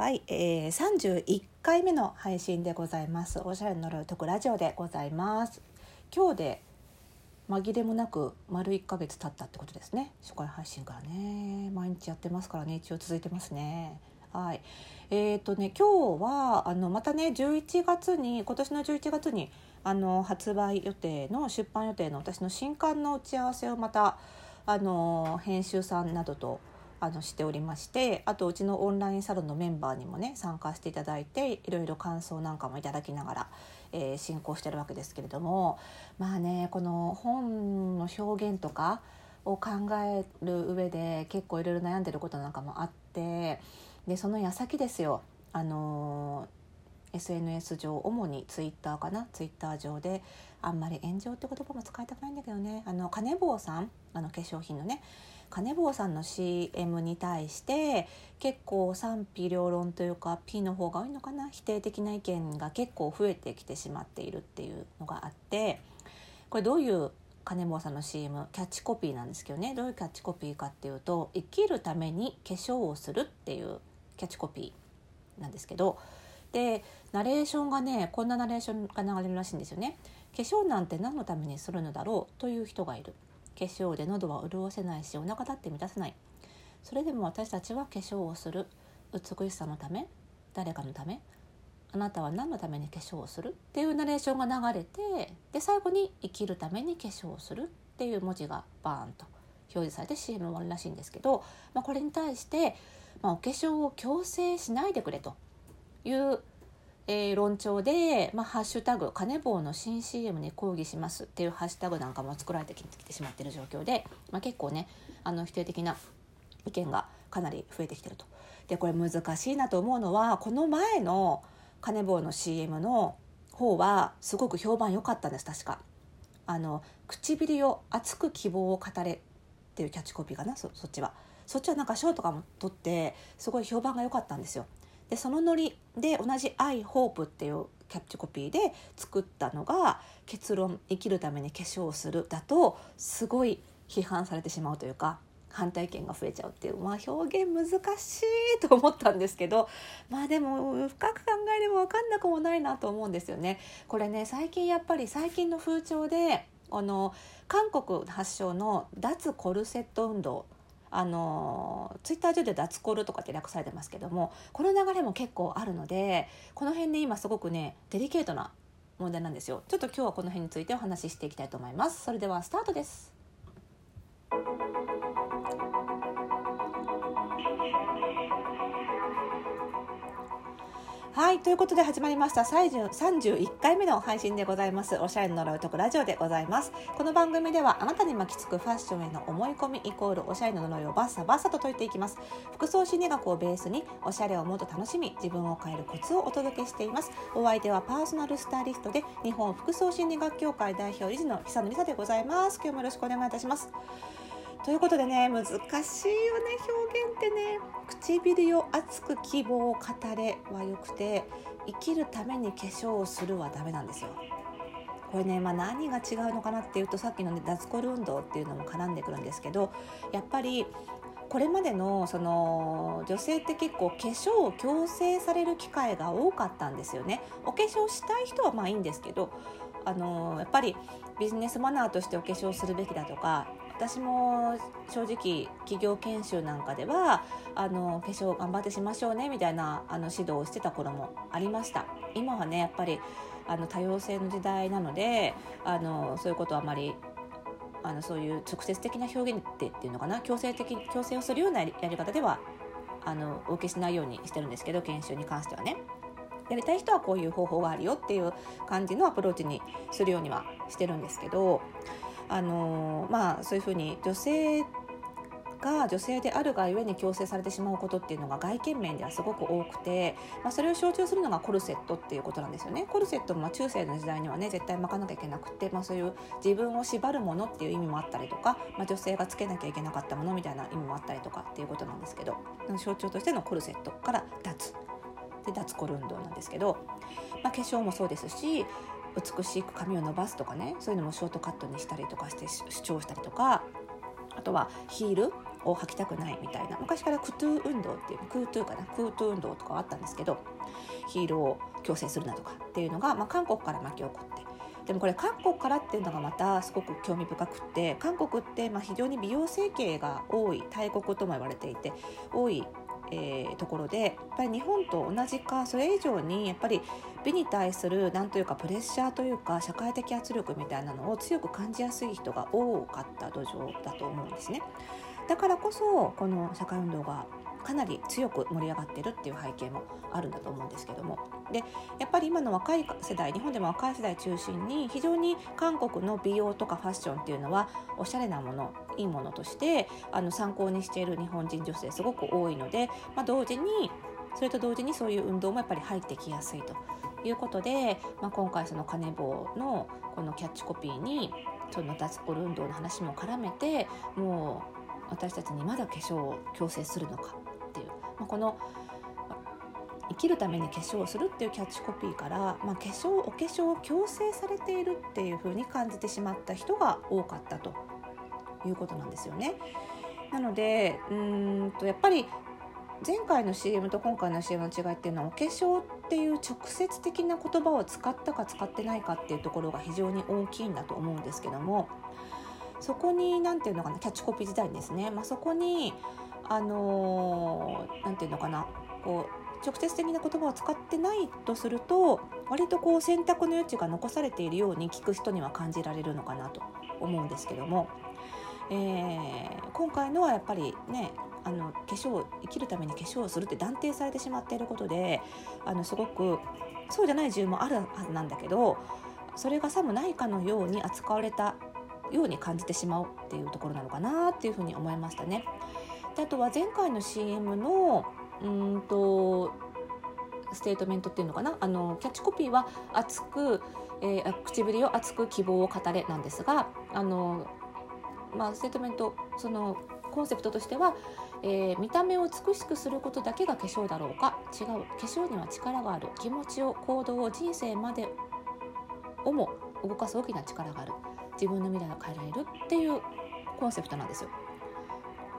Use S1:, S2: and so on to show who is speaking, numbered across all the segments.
S1: はい、えー、31回目の配信でございます。おしゃれの呪いを解くラジオでございます。今日で紛れもなく丸1ヶ月経ったってことですね。初回配信からね、毎日やってますからね、一応続いてますね。はい、えーとね今日はあのまたね11月に今年の11月にあの発売予定の出版予定の私の新刊の打ち合わせをまたあの編集さんなどとあのしておりましてあとうちのオンラインサロンのメンバーにもね参加していただいていろいろ感想なんかもいただきながら、えー進行してるわけですけれどもまあねこの本の表現とかを考える上で結構いろいろ悩んでることなんかもあってでその矢先ですよ。あの SNS 上主にツイッターかな？ツイッター上であんまり炎上って言葉も使いたくないんだけどね。あの金坊さん？あの化粧品のね。金坊さんの CM に対して結構賛否両論というか P の方が多いのかな否定的な意見が結構増えてきてしまっているっていうのがあってこれどういう金坊さんの CM キャッチコピーなんですけどねどういうキャッチコピーかっていうと「生きるために化粧をする」っていうキャッチコピーなんですけどでナレーションがねこんなナレーションが流れるらしいんですよね。化粧なんて何のためにするのだろうという人がいる化粧で喉は潤せないしお腹だって満たせない。それでも私たちは化粧をする。美しさのため誰かのためあなたは何のために化粧をするっていうナレーションが流れてで最後に生きるために化粧をする。っていう文字がバーンと表示されて CM 終わるらしいんですけど、まあ、これに対して、まあ、お化粧を強制しないでくれというえー論調で、まあ、ハッシュタグ「金棒の新 CM に抗議します」っていうハッシュタグなんかも作られてきてしまっている状況で、まあ、結構ねあの否定的な意見がかなり増えてきてると。でこれ難しいなと思うのはこの前の金棒の CM の方はすごく評判良かったんです確か。あの唇を熱く希望を語れっていうキャッチコピーかな？そそっちはそっちはなんか賞とかも取ってすごい評判が良かったんですよでそのノリで同じ「愛ホープっていうキャッチコピーで作ったのが「結論生きるために化粧をする」だとすごい批判されてしまうというか反対意見が増えちゃうっていうまあ表現難しいと思ったんですけどまあでも深く考えれば分かんなくもないなと思うんですよね。これね最近やっぱり最近の風潮であの韓国発祥の脱コルセット運動あのツイッター上で脱コールとかって略されてますけどもこの流れも結構あるのでこの辺で今すごくねデリケートな問題なんですよ。ちょっと今日はこの辺についてお話ししていきたいと思います。それではスタートです。はいということで始まりました。30 31回目の配信でございます。おしゃれの呪いを解くラジオでございます。この番組ではあなたに巻きつくファッションへの思い込みイコールおしゃれの呪いをバッサバッサと解いていきます。服装心理学をベースにおしゃれをもっと楽しみ自分を変えるコツをお届けしています。お相手はパーソナルスタイリストで日本服装心理学協会代表理事の久野美沙でございます。今日もよろしくお願いいたします。ということでね難しいよね表現ってね。唇を熱く希望を語れはよくて生きるために化粧をするはダメなんですよ。これね、まあ、何が違うのかなっていうとさっきの、ね、脱コル運動っていうのも絡んでくるんですけどやっぱりこれまでのその女性って結構化粧を強制される機会が多かったんですよね。お化粧したい人はまあいいんですけどあのやっぱりビジネスマナーとしてお化粧するべきだとか私も正直企業研修なんかではあの化粧頑張ってしましょうねみたいなあの指導をしてた頃もありました。今はねやっぱりあの多様性の時代なのであのそういうことはあまりあのそういう直接的な表現ってっていうのかな強制的強制をするようなやりやり方ではあのお受けしないようにしてるんですけど研修に関してはね。やりたい人はこういう方法があるよっていう感じのアプローチにするようにはしてるんですけどあのまあそういうふうに女性が女性であるがゆえに強制されてしまうことっていうのが外見面ではすごく多くて、まあ、それを象徴するのがコルセットっていうことなんですよね。コルセットも中世の時代にはね絶対巻かなきゃいけなくて、まあ、そういう自分を縛るものっていう意味もあったりとか、まあ、女性がつけなきゃいけなかったものみたいな意味もあったりとかっていうことなんですけど象徴としてのコルセットから脱。で脱コル運動なんですけど、まあ、化粧もそうですし美しく髪を伸ばすとかねそういうのもショートカットにしたりとかして主張したりとかあとはヒールを履きたくないみたいな昔からクトゥー運動っていうクートゥーかなクートゥー運動とかあったんですけどヒールを矯正するなとかっていうのが、まあ、韓国から巻き起こって。でもこれ韓国からっていうのがまたすごく興味深くって韓国ってまあ非常に美容整形が多い大国とも言われていて多いえー、ところでやっぱり日本と同じかそれ以上にやっぱり美に対する何というかプレッシャーというか社会的圧力みたいなのを強く感じやすい人が多かった土壌だと思うんですね。だからこそこの社会運動がかなり強く盛り上がってるっていう背景もあるんだと思うんですけども。でやっぱり今の若い世代日本でも若い世代中心に非常に韓国の美容とかファッションっていうのはおしゃれなものいいものとしてあの参考にしている日本人女性すごく多いので、まあ、同時にそれと同時にそういう運動もやっぱり入ってきやすいということで、まあ、今回そのカネボウのこのキャッチコピーにその脱コル運動の話も絡めてもう私たちにまだ化粧を強制するのかっていう、まあ、この生きるために化粧をするっていうキャッチコピーから、まあ、化粧お化粧を強制されているっていう風に感じてしまった人が多かったということなんですよね。なのでうんとやっぱり前回の CM と今回の CM の違いっていうのはお化粧っていう直接的な言葉を使ったか使ってないかっていうところが非常に大きいんだと思うんですけどもそこに何て言うのかなキャッチコピー時代にですね、まあ、そこにあの何、て言うのかなこう直接的な言葉を使ってないとすると割とこう選択の余地が残されているように聞く人には感じられるのかなと思うんですけども、えー、今回のはやっぱりねあの化粧生きるために化粧をするって断定されてしまっていることであのすごくそうじゃない自由もあるはずなんだけどそれがさもないかのように扱われたように感じてしまうっていうところなのかなっていうふうに思いましたね。あとは前回の CM のうんとステートメントっていうのかな？あのキャッチコピーは熱く、えー、唇を熱く希望を語れなんですがあの、まあ、ステートメントそのコンセプトとしては、えー、見た目を美しくすることだけが化粧だろうか？違う。化粧には力がある。気持ちを行動を人生までをも動かす大きな力がある。自分の未来を変えられるっていうコンセプトなんですよ。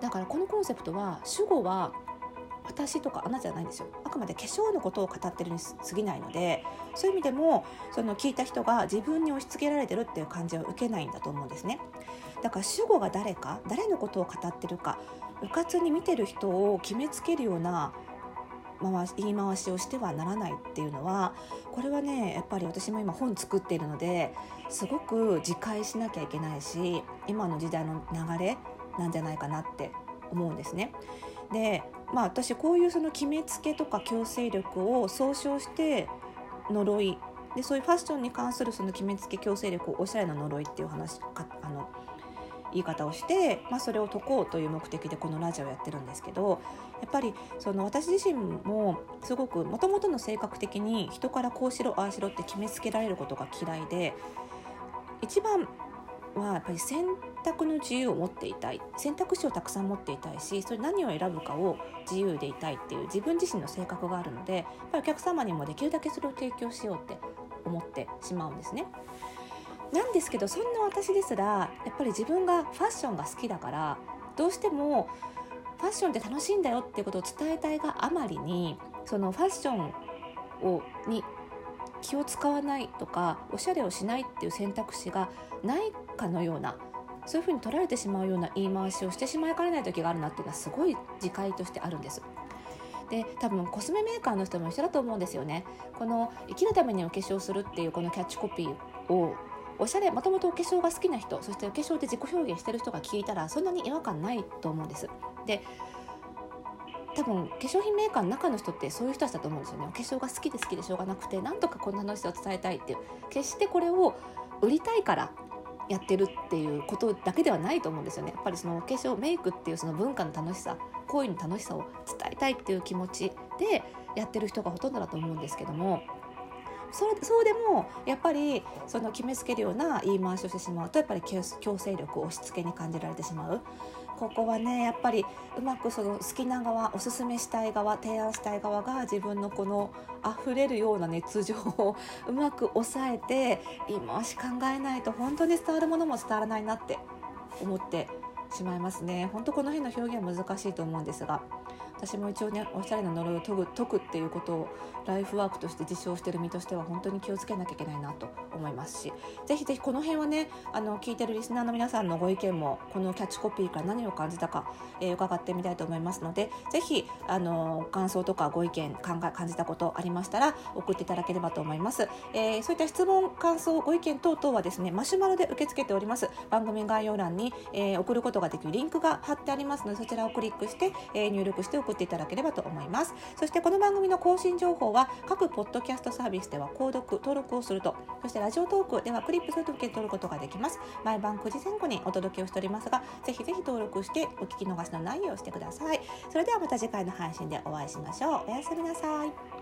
S1: だからこのコンセプトは主語は私とかあなたじゃないんですよ。あくまで化粧のことを語ってるに過ぎないのでそういう意味でもその聞いた人が自分に押し付けられてるっていう感じは受けないんだと思うんですね。だから主語が誰か誰のことを語ってるかうかつに見てる人を決めつけるような回し言い回しをしてはならないっていうのはこれはねやっぱり私も今本作っているのですごく自戒しなきゃいけないし今の時代の流れなんじゃないかなって思うんですね。でまあ私こういうその決めつけとか強制力を総称して呪いでそういうファッションに関するその決めつけ強制力をおしゃれな呪いっていう話かあの言い方をして、まあ、それを解こうという目的でこのラジオをやってるんですけどやっぱりその私自身もすごくもともとの性格的に人からこうしろああしろって決めつけられることが嫌いで一番はやっぱり選択の自由を持っていたい選択肢をたくさん持っていたいしそれ何を選ぶかを自由でいたいっていう自分自身の性格があるのでやっぱりお客様にもできるだけそれを提供しようって思ってしまうんですね。なんですけどそんな私ですらやっぱり自分がファッションが好きだからどうしてもファッションって楽しいんだよっていうことを伝えたいがあまりにそのファッションをに気を使わないとかおしゃれをしないっていう選択肢がないかのようなそういうふうに取られてしまうような言い回しをしてしまいかねない時があるなっていうのはすごい自戒としてあるんです。で多分コスメメーカーの人も一緒だと思うんですよね。この生きるためにお化粧するっていうこのキャッチコピーをおしゃれもともとお化粧が好きな人そしてお化粧で自己表現してる人が聞いたらそんなに違和感ないと思うんです。で多分化粧品メーカーの中の人ってそういう人たちだと思うんですよね。お化粧が好きで好きでしょうがなくてなんとかこんな話を伝えたいっていう。決してこれを売りたいからやってるっていうことだけではないと思うんですよね。やっぱりその化粧メイクっていうその文化の楽しさ行為の楽しさを伝えたいっていう気持ちでやってる人がほとんどだと思うんですけどもそれそうでもやっぱりその決めつけるような言い回しをしてしまうとやっぱり強制力を押し付けに感じられてしまう。ここはねやっぱりうまくその好きな側おすすめしたい側提案したい側が自分のこの溢れるような熱情をうまく抑えて今もし考えないと本当に伝わるものも伝わらないなって思ってしまいますね。本当この辺の表現は難しいと思うんですが。私も一応ねおしゃれな呪いを解く解くっていうことをライフワークとして実証してる身としては本当に気をつけなきゃいけないなと思いますしぜひぜひこの辺はねあの聞いてるリスナーの皆さんのご意見もこのキャッチコピーから何を感じたか、えー、伺ってみたいと思いますのでぜひあの感想とかご意見考え感じたことありましたら送っていただければと思います、えー、そういった質問感想ご意見等々はですねマシュマロで受け付けております。番組概要欄に、えー、送ることができるリンクが貼ってありますのでそちらをクリックして、え入力して送っていただければと思います。そしてこの番組の更新情報は各ポッドキャストサービスでは購読登録をするとそしてラジオトークではクリップすると受け取ることができます。毎晩9時前後にお届けをしておりますがぜひぜひ登録してお聞き逃しのないようしてください。それではまた次回の配信でお会いしましょう。おやすみなさい。